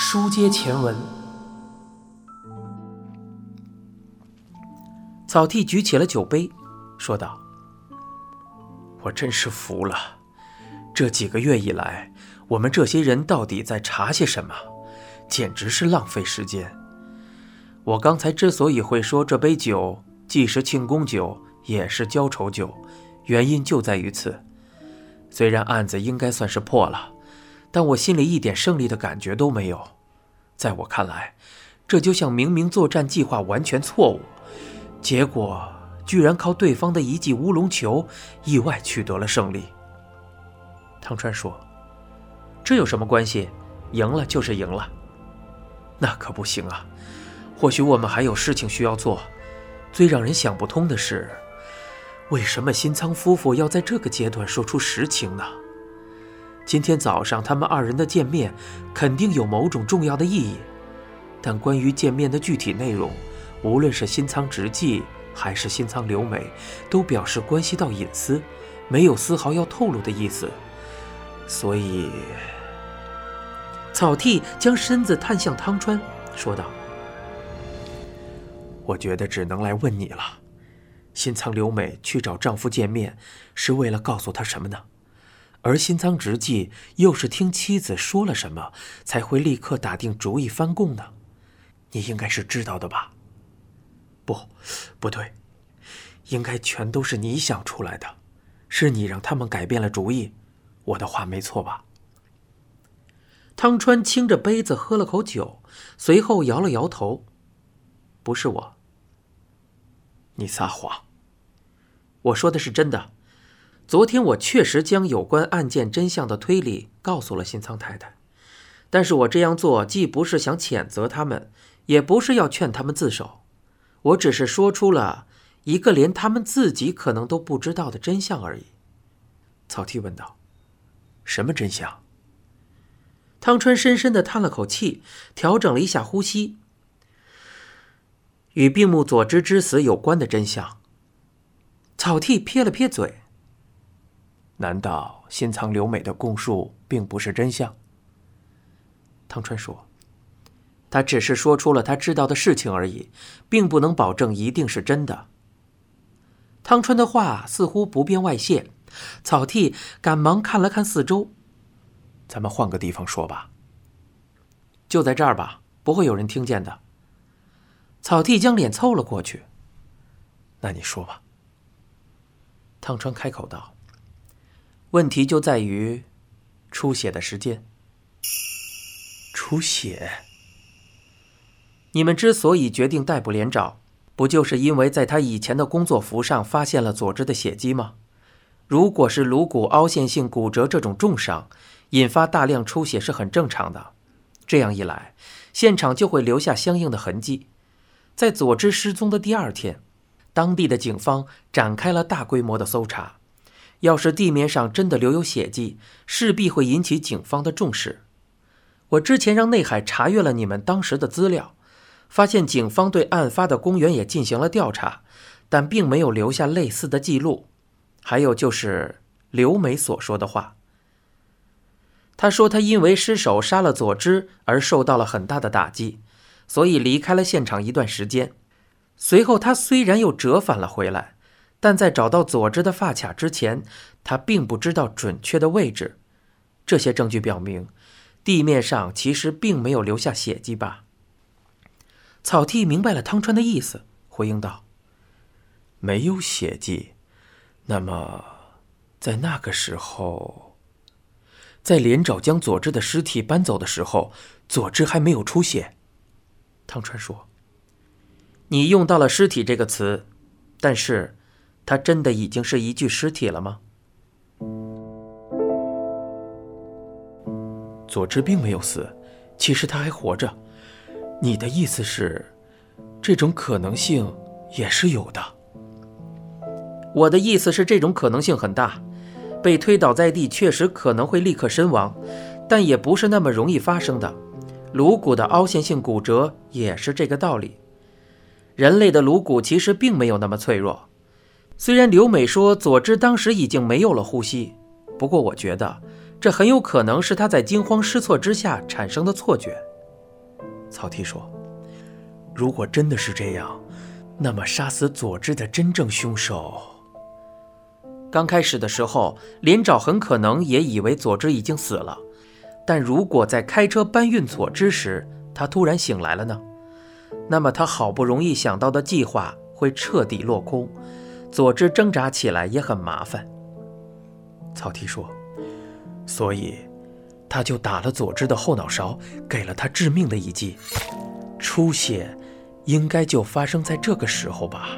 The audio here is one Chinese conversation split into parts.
书接前文，草剃举起了酒杯，说道：“我真是服了，这几个月以来，我们这些人到底在查些什么？简直是浪费时间。我刚才之所以会说这杯酒既是庆功酒，也是浇愁酒，原因就在于此。虽然案子应该算是破了。”但我心里一点胜利的感觉都没有，在我看来，这就像明明作战计划完全错误，结果居然靠对方的一记乌龙球意外取得了胜利。汤川说：“这有什么关系？赢了就是赢了。”那可不行啊！或许我们还有事情需要做。最让人想不通的是，为什么新仓夫妇要在这个阶段说出实情呢？今天早上他们二人的见面，肯定有某种重要的意义，但关于见面的具体内容，无论是新仓直纪还是新仓留美，都表示关系到隐私，没有丝毫要透露的意思。所以，草剃将身子探向汤川，说道：“我觉得只能来问你了，新仓留美去找丈夫见面，是为了告诉他什么呢？”而新仓直纪又是听妻子说了什么，才会立刻打定主意翻供呢？你应该是知道的吧？不，不对，应该全都是你想出来的，是你让他们改变了主意。我的话没错吧？汤川清着杯子喝了口酒，随后摇了摇头：“不是我。你撒谎。我说的是真的。”昨天我确实将有关案件真相的推理告诉了新仓太太，但是我这样做既不是想谴责他们，也不是要劝他们自首，我只是说出了一个连他们自己可能都不知道的真相而已。草剃问道：“什么真相？”汤川深深的叹了口气，调整了一下呼吸，与病木佐知之死有关的真相。草剃撇了撇嘴。难道新仓留美的供述并不是真相？汤川说：“他只是说出了他知道的事情而已，并不能保证一定是真的。”汤川的话似乎不便外泄，草剃赶忙看了看四周：“咱们换个地方说吧。”“就在这儿吧，不会有人听见的。”草剃将脸凑了过去。“那你说吧。”汤川开口道。问题就在于出血的时间。出血？你们之所以决定逮捕连长，不就是因为在他以前的工作服上发现了佐治的血迹吗？如果是颅骨凹陷性骨折这种重伤，引发大量出血是很正常的。这样一来，现场就会留下相应的痕迹。在佐治失踪的第二天，当地的警方展开了大规模的搜查。要是地面上真的留有血迹，势必会引起警方的重视。我之前让内海查阅了你们当时的资料，发现警方对案发的公园也进行了调查，但并没有留下类似的记录。还有就是刘梅所说的话，他说他因为失手杀了佐之而受到了很大的打击，所以离开了现场一段时间。随后他虽然又折返了回来。但在找到佐治的发卡之前，他并不知道准确的位置。这些证据表明，地面上其实并没有留下血迹吧？草剃明白了汤川的意思，回应道：“没有血迹，那么在那个时候，在连长将佐治的尸体搬走的时候，佐治还没有出血。”汤川说：“你用到了‘尸体’这个词，但是。”他真的已经是一具尸体了吗？佐治并没有死，其实他还活着。你的意思是，这种可能性也是有的？我的意思是，这种可能性很大。被推倒在地确实可能会立刻身亡，但也不是那么容易发生的。颅骨的凹陷性骨折也是这个道理。人类的颅骨其实并没有那么脆弱。虽然刘美说佐治当时已经没有了呼吸，不过我觉得这很有可能是他在惊慌失措之下产生的错觉。草剃说：“如果真的是这样，那么杀死佐治的真正凶手……刚开始的时候，连长很可能也以为佐治已经死了。但如果在开车搬运佐治时，他突然醒来了呢？那么他好不容易想到的计划会彻底落空，佐治挣扎起来也很麻烦。”草剃说：“所以。”他就打了佐治的后脑勺，给了他致命的一击。出血，应该就发生在这个时候吧？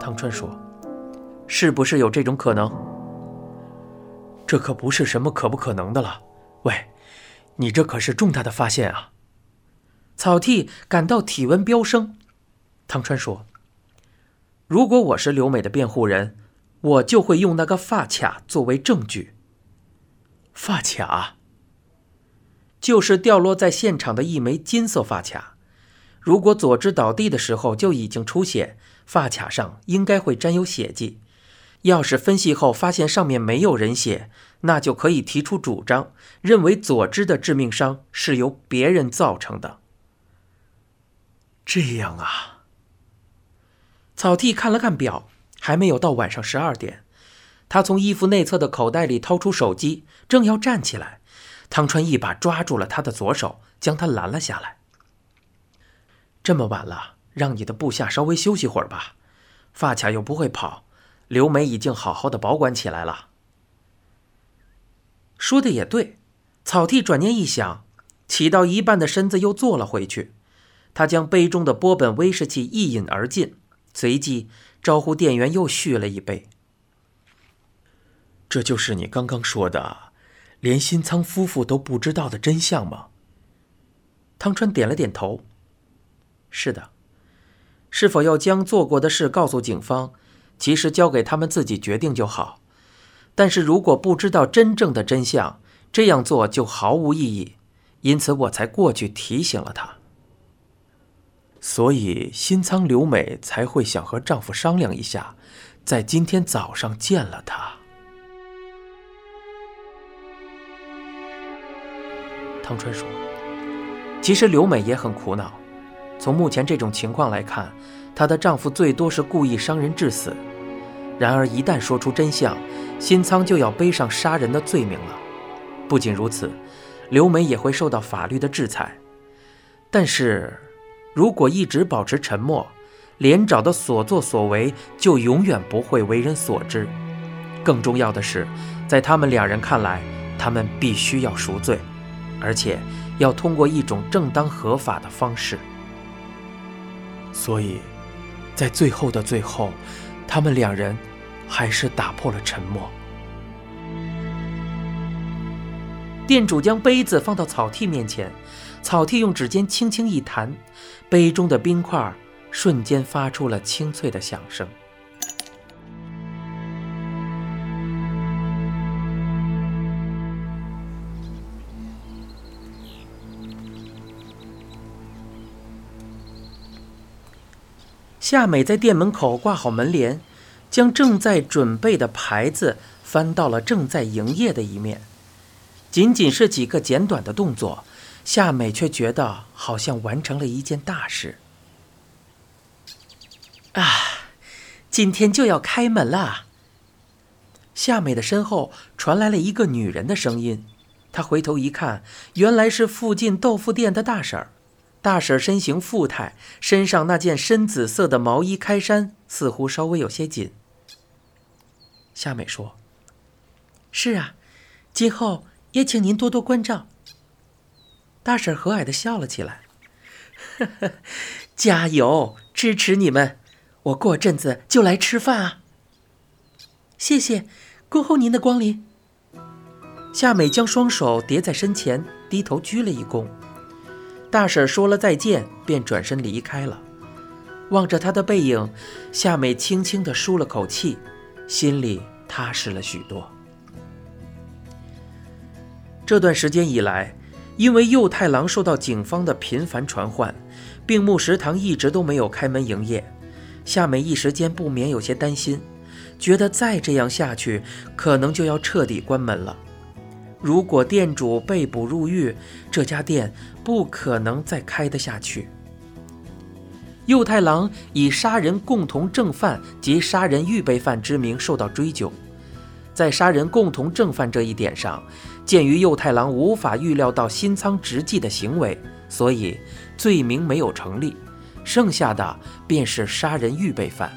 汤川说：“是不是有这种可能？这可不是什么可不可能的了。喂，你这可是重大的发现啊！”草剃感到体温飙升。汤川说：“如果我是刘美的辩护人，我就会用那个发卡作为证据。”发卡，就是掉落在现场的一枚金色发卡。如果佐治倒地的时候就已经出血，发卡上应该会沾有血迹。要是分析后发现上面没有人血，那就可以提出主张，认为佐治的致命伤是由别人造成的。这样啊。草剃看了看表，还没有到晚上十二点。他从衣服内侧的口袋里掏出手机，正要站起来，汤川一把抓住了他的左手，将他拦了下来。这么晚了，让你的部下稍微休息会儿吧。发卡又不会跑，刘梅已经好好的保管起来了。说的也对，草剃转念一想，起到一半的身子又坐了回去。他将杯中的波本威士忌一饮而尽，随即招呼店员又续了一杯。这就是你刚刚说的，连新仓夫妇都不知道的真相吗？汤川点了点头。是的，是否要将做过的事告诉警方，其实交给他们自己决定就好。但是如果不知道真正的真相，这样做就毫无意义。因此我才过去提醒了他。所以新仓留美才会想和丈夫商量一下，在今天早上见了他。汤川说：“其实刘美也很苦恼。从目前这种情况来看，她的丈夫最多是故意伤人致死。然而一旦说出真相，新仓就要背上杀人的罪名了。不仅如此，刘美也会受到法律的制裁。但是，如果一直保持沉默，连长的所作所为就永远不会为人所知。更重要的是，在他们两人看来，他们必须要赎罪。”而且要通过一种正当合法的方式，所以，在最后的最后，他们两人还是打破了沉默。店主将杯子放到草剃面前，草剃用指尖轻轻一弹，杯中的冰块瞬间发出了清脆的响声。夏美在店门口挂好门帘，将正在准备的牌子翻到了正在营业的一面。仅仅是几个简短的动作，夏美却觉得好像完成了一件大事。啊，今天就要开门了！夏美的身后传来了一个女人的声音，她回头一看，原来是附近豆腐店的大婶儿。大婶身形富态，身上那件深紫色的毛衣开衫似乎稍微有些紧。夏美说：“是啊，今后也请您多多关照。”大婶和蔼的笑了起来：“呵呵，加油，支持你们！我过阵子就来吃饭啊。”谢谢，恭候您的光临。夏美将双手叠在身前，低头鞠了一躬。大婶说了再见，便转身离开了。望着她的背影，夏美轻轻地舒了口气，心里踏实了许多。这段时间以来，因为右太郎受到警方的频繁传唤，病木食堂一直都没有开门营业。夏美一时间不免有些担心，觉得再这样下去，可能就要彻底关门了。如果店主被捕入狱，这家店不可能再开得下去。右太郎以杀人共同正犯及杀人预备犯之名受到追究，在杀人共同正犯这一点上，鉴于右太郎无法预料到新仓直纪的行为，所以罪名没有成立，剩下的便是杀人预备犯。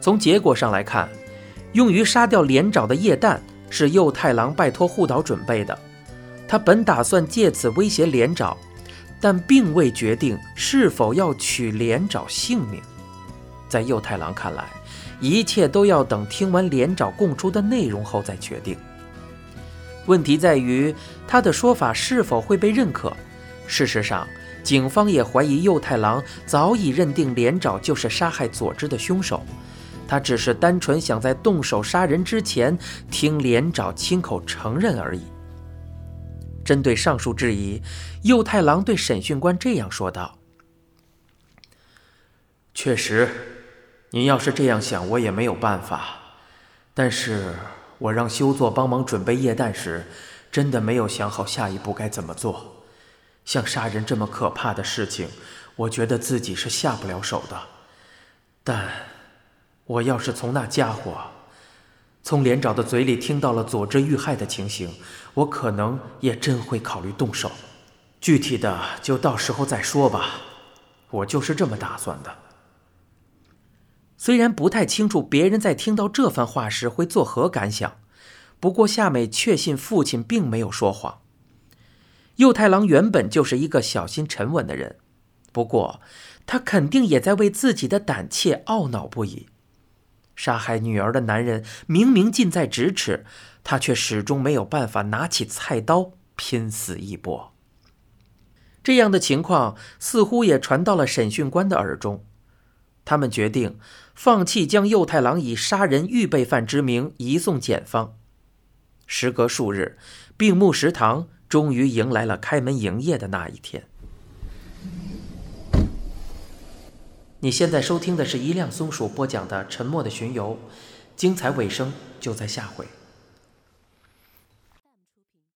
从结果上来看，用于杀掉连长的液弹是右太郎拜托护岛准备的，他本打算借此威胁连长。但并未决定是否要取连长性命。在右太郎看来，一切都要等听完连长供出的内容后再决定。问题在于他的说法是否会被认可。事实上，警方也怀疑右太郎早已认定连长就是杀害佐之的凶手，他只是单纯想在动手杀人之前听连长亲口承认而已。针对上述质疑，右太郎对审讯官这样说道：“确实，您要是这样想，我也没有办法。但是我让修作帮忙准备液弹时，真的没有想好下一步该怎么做。像杀人这么可怕的事情，我觉得自己是下不了手的。但我要是从那家伙……”从连长的嘴里听到了佐之遇害的情形，我可能也真会考虑动手。具体的就到时候再说吧，我就是这么打算的。虽然不太清楚别人在听到这番话时会作何感想，不过夏美确信父亲并没有说谎。右太郎原本就是一个小心沉稳的人，不过他肯定也在为自己的胆怯懊恼不已。杀害女儿的男人明明近在咫尺，他却始终没有办法拿起菜刀拼死一搏。这样的情况似乎也传到了审讯官的耳中，他们决定放弃将右太郎以杀人预备犯之名移送检方。时隔数日，病木食堂终于迎来了开门营业的那一天。你现在收听的是一辆松鼠播讲的《沉默的巡游》，精彩尾声就在下回。